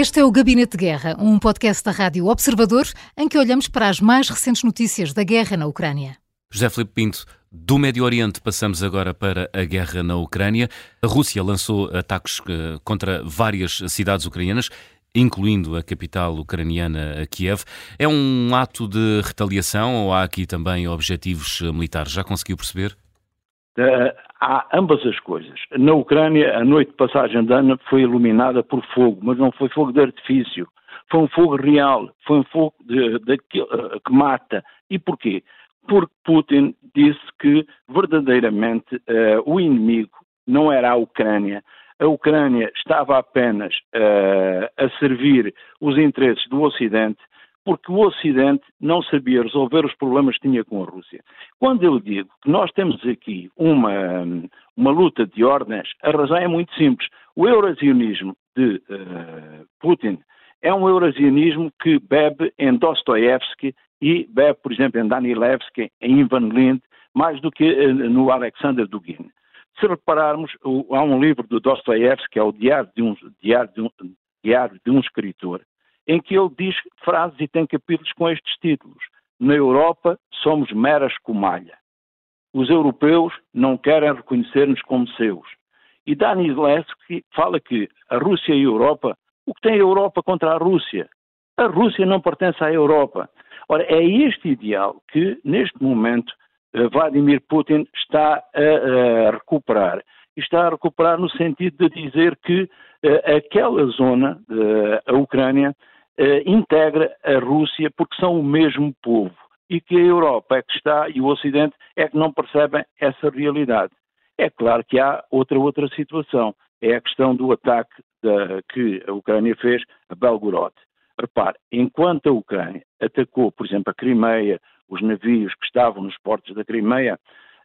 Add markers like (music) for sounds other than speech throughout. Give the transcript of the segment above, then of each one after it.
Este é o Gabinete de Guerra, um podcast da Rádio Observador em que olhamos para as mais recentes notícias da guerra na Ucrânia. José Filipe Pinto, do Médio Oriente passamos agora para a guerra na Ucrânia. A Rússia lançou ataques eh, contra várias cidades ucranianas, incluindo a capital ucraniana, Kiev. É um ato de retaliação ou há aqui também objetivos militares? Já conseguiu perceber? Uh, há ambas as coisas. Na Ucrânia, a noite de passagem de ano foi iluminada por fogo, mas não foi fogo de artifício. Foi um fogo real, foi um fogo de, de, que, uh, que mata. E porquê? Porque Putin disse que verdadeiramente uh, o inimigo não era a Ucrânia. A Ucrânia estava apenas a servir os interesses do Ocidente porque o Ocidente não sabia resolver os problemas que tinha com a Rússia. Quando eu digo que nós temos aqui uma, uma luta de ordens, a razão é muito simples. O eurasianismo de uh, Putin é um eurasianismo que bebe em Dostoevsky e bebe, por exemplo, em Danilevsky, em Ivan Lind, mais do que uh, no Alexander Dugin. Se repararmos, o, há um livro do Dostoevsky, que é o Diário de um, Diário de um, Diário de um Escritor, em que ele diz frases e tem capítulos com estes títulos. Na Europa somos meras comalha. Os europeus não querem reconhecer-nos como seus. E Danilevsky fala que a Rússia e a Europa, o que tem a Europa contra a Rússia? A Rússia não pertence à Europa. Ora, é este ideal que, neste momento, eh, Vladimir Putin está a, a recuperar. Está a recuperar no sentido de dizer que uh, aquela zona, uh, a Ucrânia, uh, integra a Rússia porque são o mesmo povo e que a Europa é que está e o Ocidente é que não percebem essa realidade. É claro que há outra outra situação, é a questão do ataque da, que a Ucrânia fez a Belgorod. Repare, enquanto a Ucrânia atacou, por exemplo, a Crimeia, os navios que estavam nos portos da Crimeia,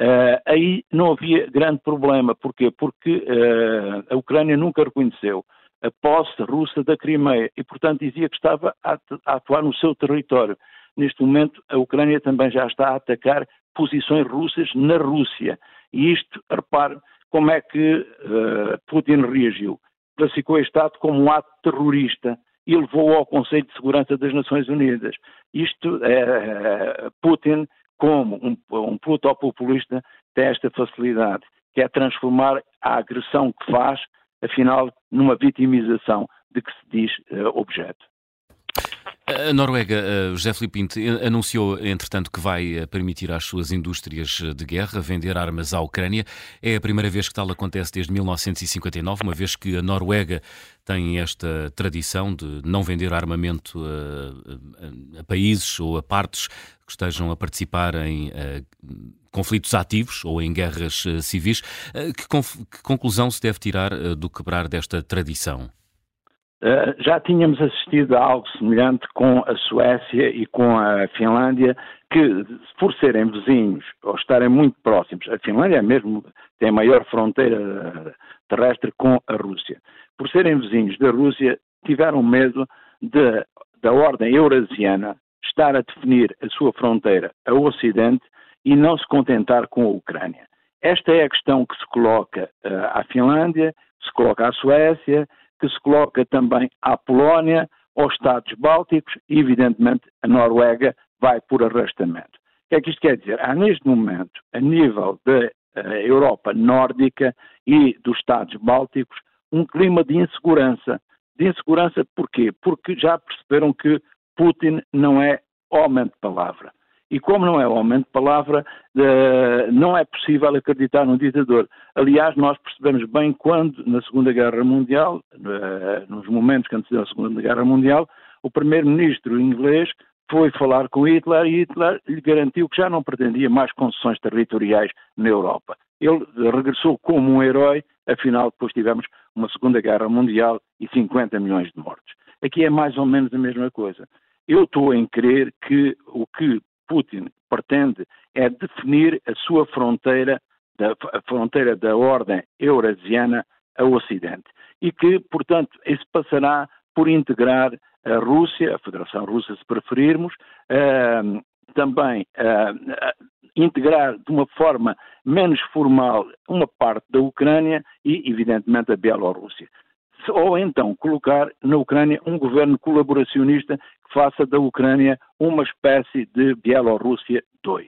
uh, aí não havia grande problema. Porquê? Porque uh, a Ucrânia nunca reconheceu a posse russa da Crimeia e, portanto, dizia que estava a, atuar no seu território. Neste momento, a Ucrânia também já está a atacar posições russas na Rússia. E isto, repare, como é que uh, Putin reagiu. Classificou este ato como um ato terrorista e levou ao Conselho de Segurança das Nações Unidas. Isto, é, Putin, como um, um plutopopulista, tem esta facilidade, que é transformar a agressão que faz afinal, numa vitimização de que se diz uh, objeto. A Noruega, José Filipe Pinto, anunciou, entretanto, que vai eh, permitir às suas indústrias de guerra vender armas à Ucrânia. É a primeira vez que tal acontece desde 1959, uma vez que a Noruega tem esta tradição de não vender armamento a, a, a países ou a partes que estejam a participar em conflitos ativos ou em guerras civis. Que, que, conclusão se deve tirar do quebrar desta tradição? Já tínhamos assistido a algo semelhante com a Suécia e com a Finlândia, que, por serem vizinhos ou estarem muito próximos, a Finlândia mesmo tem a maior fronteira terrestre com a Rússia, por serem vizinhos da Rússia, tiveram medo de, da ordem eurasiana estar a definir a sua fronteira a Ocidente e não se contentar com a Ucrânia. Esta é a questão que se coloca uh, à Finlândia, se coloca à Suécia, que se coloca também à Polónia, aos Estados Bálticos e, evidentemente, a Noruega vai por arrastamento. O que é que isto quer dizer? Há neste momento, a nível da uh, Europa nórdica e dos Estados Bálticos, um clima de insegurança. De insegurança porquê? Porque já perceberam que Putin não é homem de palavra. E como não é homem de palavra, uh, não é possível acreditar num ditador. Aliás, nós percebemos bem quando, na Segunda Guerra Mundial, uh, nos momentos que antecederam a Segunda Guerra Mundial, o primeiro-ministro inglês foi falar com Hitler e Hitler lhe garantiu que já não pretendia mais concessões territoriais na Europa. Ele regressou como um herói, afinal, depois tivemos uma Segunda Guerra Mundial e 50 milhões de mortos. Aqui é mais ou menos a mesma coisa. Eu estou em crer que o que Putin pretende é definir a sua fronteira, da, a fronteira da ordem eurasiana a Ocidente. E que, portanto, isso passará por integrar a Rússia, a Federação Russa, se preferirmos, uh, também uh, integrar de uma forma menos formal uma parte da Ucrânia e, evidentemente, a Bielorrússia. Ou então colocar na Ucrânia um governo colaboracionista que faça da Ucrânia uma espécie de Bielorrússia 2.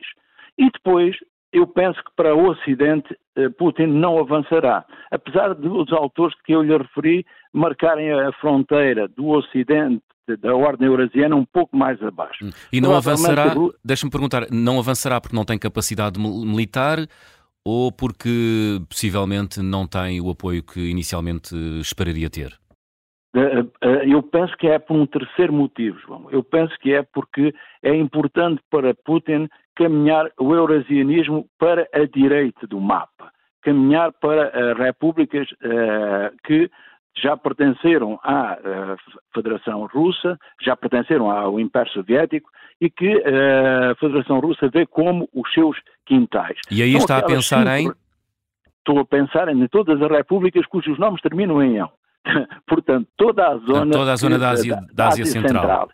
E depois, eu penso que para o Ocidente eh, Putin não avançará. Apesar dos autores que eu lhe referi marcarem a fronteira do Ocidente da ordem eurasiana um pouco mais abaixo. E não avançará, deixa-me perguntar, não avançará porque não tem capacidade militar ou porque possivelmente não tem o apoio que inicialmente esperaria ter? Eh, eh, eu penso que é por um terceiro motivo, João. Eu penso que é porque é importante para Putin caminhar o eurasianismo para a direita do mapa, caminhar para repúblicas que já pertenceram à Federação Russa, já pertenceram ao Império Soviético e que a Federação Russa vê como os seus quintais. E aí então, está a pensar em? Estou a pensar em todas as repúblicas cujos nomes terminam em ão. (laughs) Portanto, toda a zona, toda a zona da, Ásia, da Ásia, Ásia Central. Central.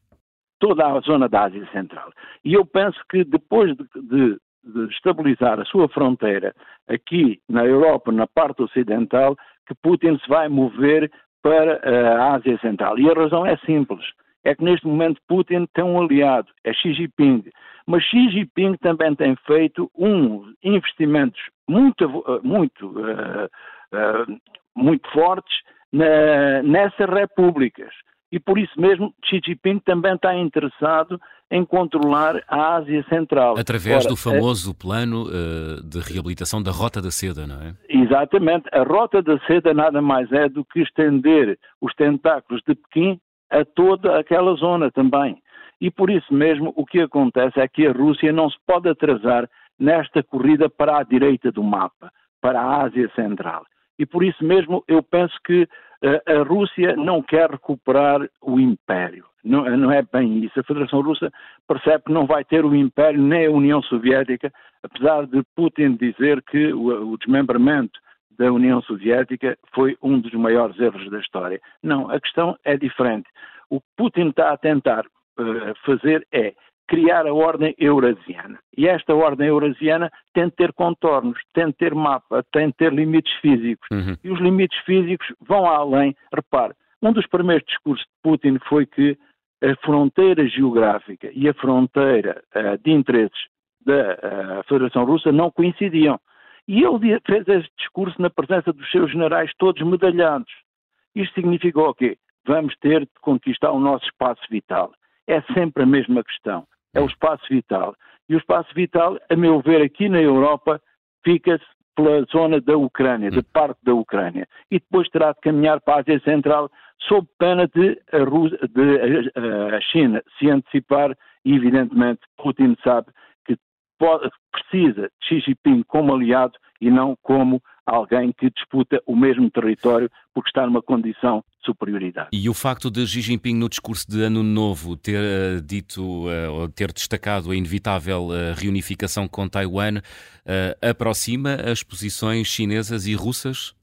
Toda a zona da Ásia Central. E eu penso que depois de, de, de estabilizar a sua fronteira aqui na Europa, na parte ocidental, que Putin se vai mover para a Ásia Central. E a razão é simples. É que neste momento Putin tem um aliado, é Xi Jinping. Mas Xi Jinping também tem feito uns investimentos muito, muito, uh, uh, muito fortes na, nessas repúblicas. E por isso mesmo Xi Jinping também está interessado em controlar a Ásia Central. Através Ora, do famoso é... plano uh, de reabilitação da Rota da Seda, não é? Exatamente. A Rota da Seda nada mais é do que estender os tentáculos de Pequim a toda aquela zona também. E por isso mesmo o que acontece é que a Rússia não se pode atrasar nesta corrida para a direita do mapa, para a Ásia Central. E por isso mesmo eu penso que uh, a Rússia não quer recuperar o império. Não, não, é bem isso. A Federação Russa percebe que não vai ter o império nem a União Soviética, apesar de Putin dizer que o, o desmembramento da União Soviética foi um dos maiores erros da história. Não, a questão é diferente. O que Putin está a tentar uh, fazer é criar a ordem eurasiana. E esta ordem eurasiana tem de ter contornos, tem de ter mapa, tem de ter limites físicos. Uhum. E os limites físicos vão além. Repare, um dos primeiros discursos de Putin foi que a fronteira geográfica e a fronteira uh, de interesses da uh, Federação Russa não coincidiam. E ele fez este discurso na presença dos seus generais todos medalhados. Isto significou o quê? Vamos ter de conquistar o nosso espaço vital. É sempre a mesma questão é o espaço vital. E o espaço vital, a meu ver, aqui na Europa, fica-se pela zona da Ucrânia, de hum. parte da Ucrânia. E depois terá de caminhar para a Ásia Central, sob pena de a, Rússia, de a China se antecipar, e evidentemente Putin sabe pode, precisa de Xi Jinping como aliado e não como alguém que disputa o mesmo território porque está numa condição de superioridade. E o facto de Xi Jinping, no discurso de Ano Novo, ter uh, dito uh, ou ter destacado a inevitável uh, reunificação com Taiwan, aproxima as posições chinesas e russas?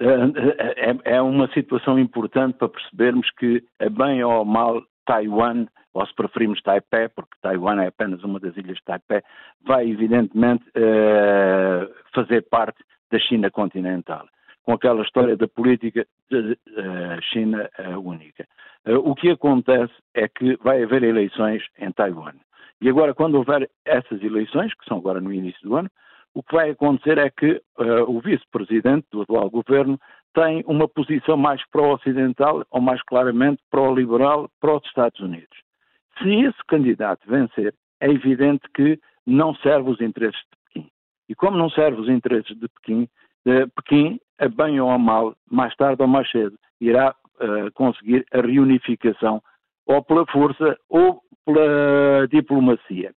É, é uma situação importante para percebermos que, bem ou mal, Taiwan ou se preferimos Taipei, porque Taiwan é apenas uma das ilhas de Taipei, vai evidentemente uh, fazer parte da China continental, com aquela história da política de uh, China uh, única. o que acontece é que vai haver eleições em Taiwan. E agora, quando houver essas eleições, que são agora no início do ano, o que vai acontecer é que o vice-presidente do atual governo tem uma posição mais pró-ocidental ou mais claramente pró-liberal para os Estados Unidos. Se esse candidato vencer, é evidente que não serve os interesses de Pequim. E como não serve os interesses de Pequim, eh, Pequim, a bem ou a mal, mais tarde ou mais cedo, irá uh, conseguir a reunificação ou pela força ou pela diplomacia.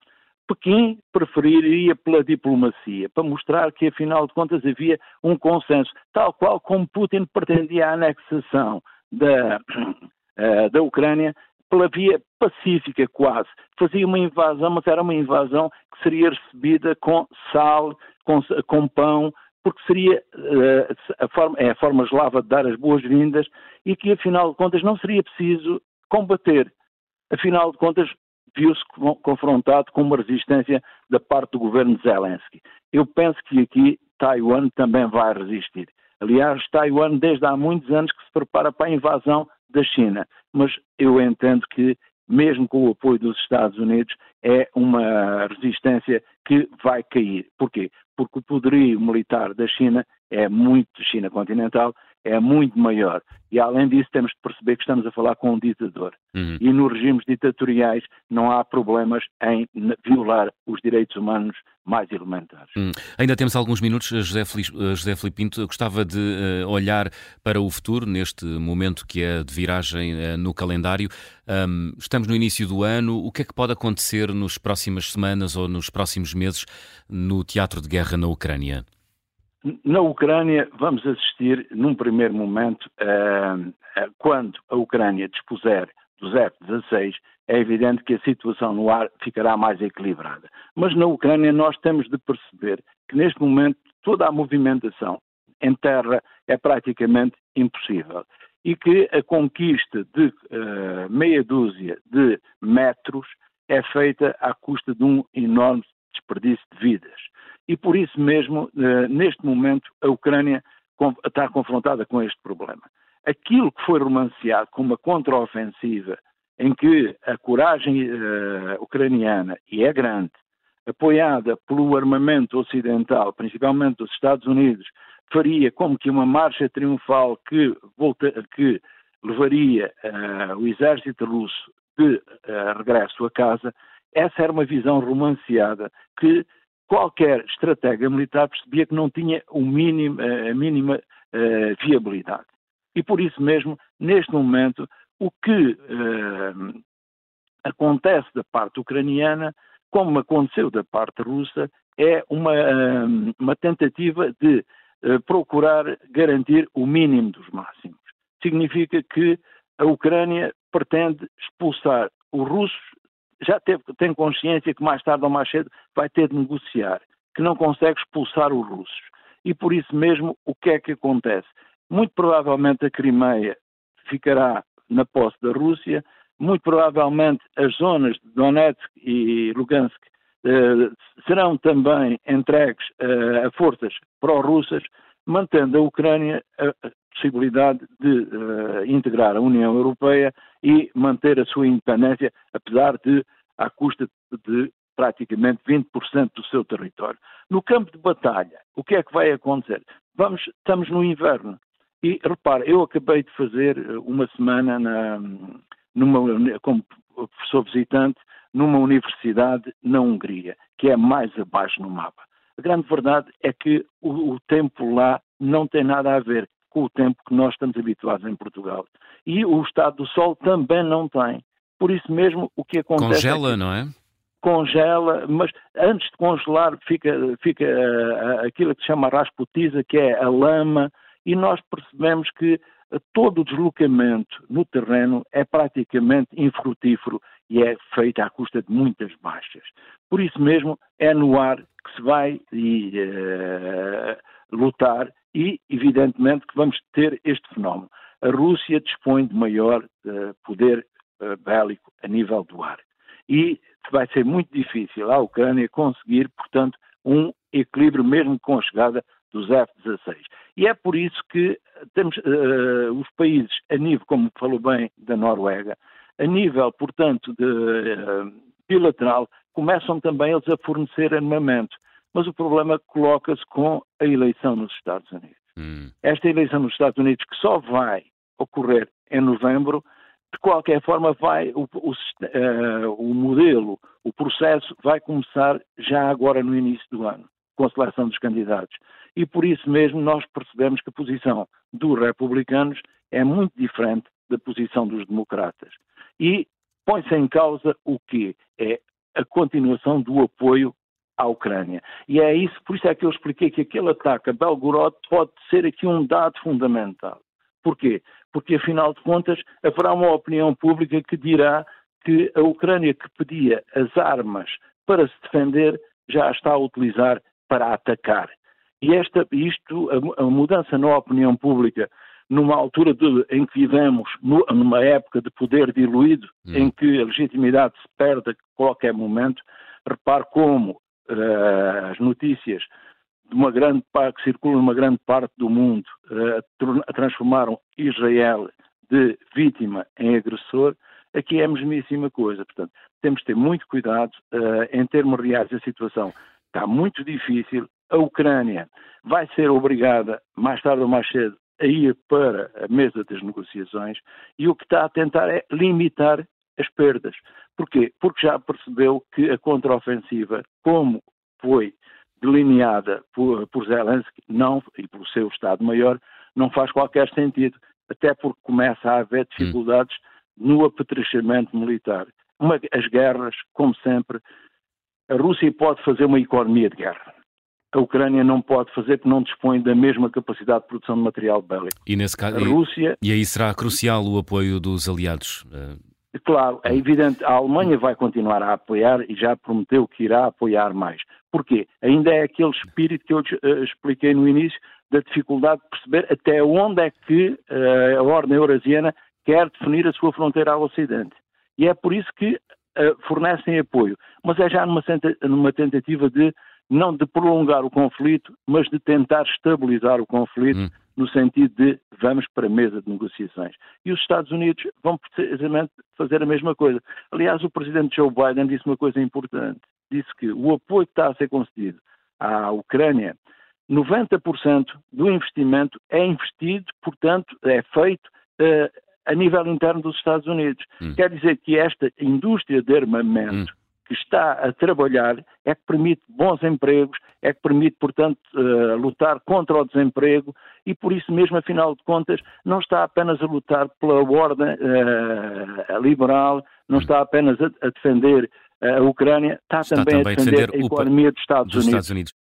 Pequim preferiria pela diplomacia, para mostrar que, afinal de contas, havia um consenso, tal qual como Putin pretendia a anexação da, uh, (clears throat) da Ucrânia pela via pacífica quase. Fazia uma invasão, mas era uma invasão que seria recebida com sal, com, com pão, porque seria uh, a, forma, é a forma eslava de dar as boas-vindas e que, afinal de contas, não seria preciso combater. Afinal de contas, viu-se confrontado com uma resistência da parte do governo Zelensky. Eu penso que aqui Taiwan também vai resistir. Aliás, Taiwan desde há muitos anos que se prepara para a invasão da China, mas eu entendo que mesmo com o apoio dos Estados Unidos, é uma resistência que vai cair. Porquê? Porque o poderio militar da China é muito, China continental, é muito maior. E além disso, temos de perceber que estamos a falar com um ditador. Uhum. E nos regimes ditatoriais não há problemas em violar os direitos humanos mais elementares. Hum. Ainda temos alguns minutos. José, Felipe, José Felipe Pinto gostava de uh, olhar para o futuro, neste momento que é de viragem uh, no calendário. Um, estamos no início do ano. O que é que pode acontecer nas próximas semanas ou nos próximos meses no teatro de guerra na Ucrânia? Na Ucrânia, vamos assistir, num primeiro momento, quando a Ucrânia dispuser dos F-16, é evidente que a situação no ar ficará mais equilibrada. Mas na Ucrânia nós temos de perceber que neste momento toda a movimentação em terra é praticamente impossível e que a conquista de uh, meia dúzia de metros é feita à custa de um enorme desperdício de vidas. E por isso mesmo, eh, neste momento, a Ucrânia está confrontada com este problema. Aquilo que foi romanceado como uma contraofensiva, em que a coragem uh, ucraniana, e é grande, apoiada pelo armamento ocidental, principalmente dos Estados Unidos, faria como que uma marcha triunfal que, volta, que levaria uh, o exército russo de uh, regresso a casa, essa era uma visão romanceada que qualquer estratega militar percebia que não tinha mínimo, eh, a mínima uh, viabilidade. E por isso mesmo, neste momento, o que uh, acontece da parte ucraniana, como aconteceu da parte russa, é uma, uh, uma tentativa de procurar garantir o mínimo dos máximos. Significa que a Ucrânia pretende expulsar os russos já teve, tem consciência que mais tarde ou mais cedo vai ter de negociar, que não consegue expulsar os russos. E por isso mesmo, o que é que acontece? Muito provavelmente a Crimeia ficará na posse da Rússia, muito provavelmente as zonas de Donetsk e Lugansk eh, serão também entregues eh, a forças pró-russas, mantendo a Ucrânia a possibilidade de uh, integrar a União Europeia e manter a sua independência, apesar de, à custa de praticamente 20% do seu território. No campo de batalha, o que é que vai acontecer? Vamos, estamos no inverno. E repare, eu acabei de fazer eh, uma semana na, numa, como professor visitante numa universidade na Hungria, que é mais abaixo no mapa. A grande verdade é que o, o tempo lá não tem nada a ver com o tempo que nós estamos habituados em Portugal. E o estado do sol também não tem. Por isso mesmo, o que acontece. Congela, é que, não é? Congela, mas antes de congelar fica, fica uh, aquilo que se chama rasputiza, que é a lama, e nós percebemos que todo o deslocamento no terreno é praticamente infrutífero e é feito à custa de muitas baixas. Por isso mesmo, é no ar que se vai e, uh, lutar e, evidentemente, que vamos ter este fenómeno. A Rússia dispõe de maior uh, poder uh, bélico a nível do ar. E vai ser muito difícil à Ucrânia conseguir, portanto, um equilíbrio mesmo com a chegada dos F-16. E é por isso que temos uh, os países, a nível, como falou bem, da Noruega, a nível, portanto, de, uh, bilateral, começam também eles a fornecer armamento. Mas o problema coloca-se com a eleição nos Estados Unidos. Hum. Esta eleição nos Estados Unidos, que só vai ocorrer em novembro, de qualquer forma vai o, o, uh, o modelo, o processo vai começar já agora no início do ano, com a seleção dos candidatos. E por isso mesmo nós percebemos que a posição dos republicanos é muito diferente da posição dos democratas. E põe-se em causa o quê? É a continuação do apoio à Ucrânia. E é isso, por isso é que eu expliquei que aquele ataque a Belgorod pode ser aqui um dado fundamental. Porquê? Porque, afinal de contas, haverá uma opinião pública que dirá que a Ucrânia que pedia as armas para se defender já está a utilizar para atacar. E esta, isto, a, a mudança na opinião pública, numa altura de, em que vivemos, numa época de poder diluído, hum. em que a legitimidade se perde a qualquer momento, repare como uh, as notícias de uma grande parte, que circulam numa grande parte do mundo, uh, transformaram Israel de vítima em agressor, aqui é a mesmíssima coisa. Portanto, temos de ter muito cuidado uh, em termos reais a situação está muito difícil. A Ucrânia vai ser obrigada, mais tarde ou mais cedo, a ir para a mesa das negociações e o que está a tentar é limitar as perdas. Porquê? Porque já percebeu que a contraofensiva, como foi delineada por, por Zelensky, não, e pelo seu Estado-Maior, não faz qualquer sentido, até porque começa a haver dificuldades no apetrechamento militar. Uma, as guerras, como sempre, a Rússia pode fazer uma economia de guerra. A Ucrânia não pode fazer porque não dispõe da mesma capacidade de produção de material bélico. E nesse caso, a Rússia, e, e aí será crucial o apoio dos aliados. Eh, Claro, é evidente, a Alemanha vai continuar a apoiar e já prometeu que irá apoiar mais. Porquê? Ainda é aquele espírito que eu uh, expliquei no início da dificuldade de perceber até onde é que uh, a ordem eurasiana quer definir a sua fronteira ao Ocidente. E é por isso que uh, fornecem apoio. Mas é já numa, numa tentativa de não de prolongar o conflito, mas de tentar estabilizar o conflito. Hum no sentido de vamos para a mesa de negociações. E os Estados Unidos vão precisamente fazer a mesma coisa. Aliás, o presidente Joe Biden disse uma coisa importante. Disse que o apoio que está a ser concedido à Ucrânia, 90% do investimento é investido, portanto, é feito uh, a nível interno dos Estados Unidos. Hum. Quer dizer que esta indústria de armamento hum que está a trabalhar é que permite bons empregos, é que permite, portanto, uh, lutar contra o desemprego e por isso mesmo, afinal de contas, não está apenas a lutar pela ordem uh, liberal, não está apenas a, a defender a Ucrânia, está, está também, também, a defender, a economia dos Estados, dos Unidos. Estados Unidos.